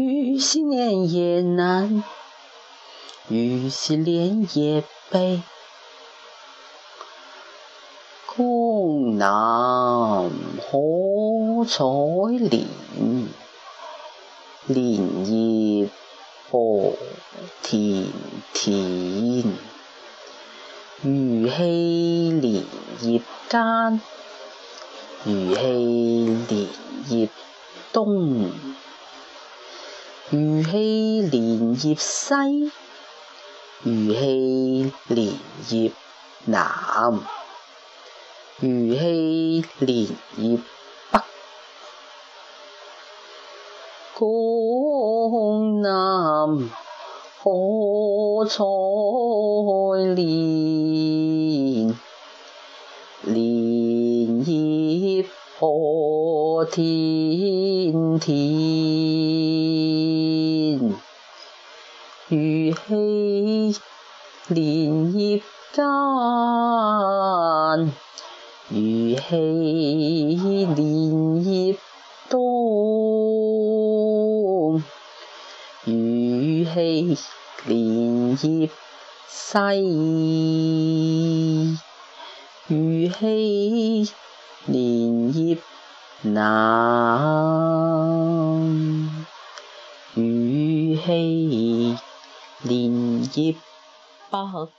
雨洗莲叶南，雨洗莲叶北。江南海采莲，莲叶何田田。鱼戏莲叶间，鱼戏莲叶东。鱼戏莲叶西，鱼戏莲叶南，鱼戏莲叶北。江南可采莲，莲叶何田田。如气莲叶间，如气莲叶多，如气莲叶西，如气莲叶南。如气。莲叶北。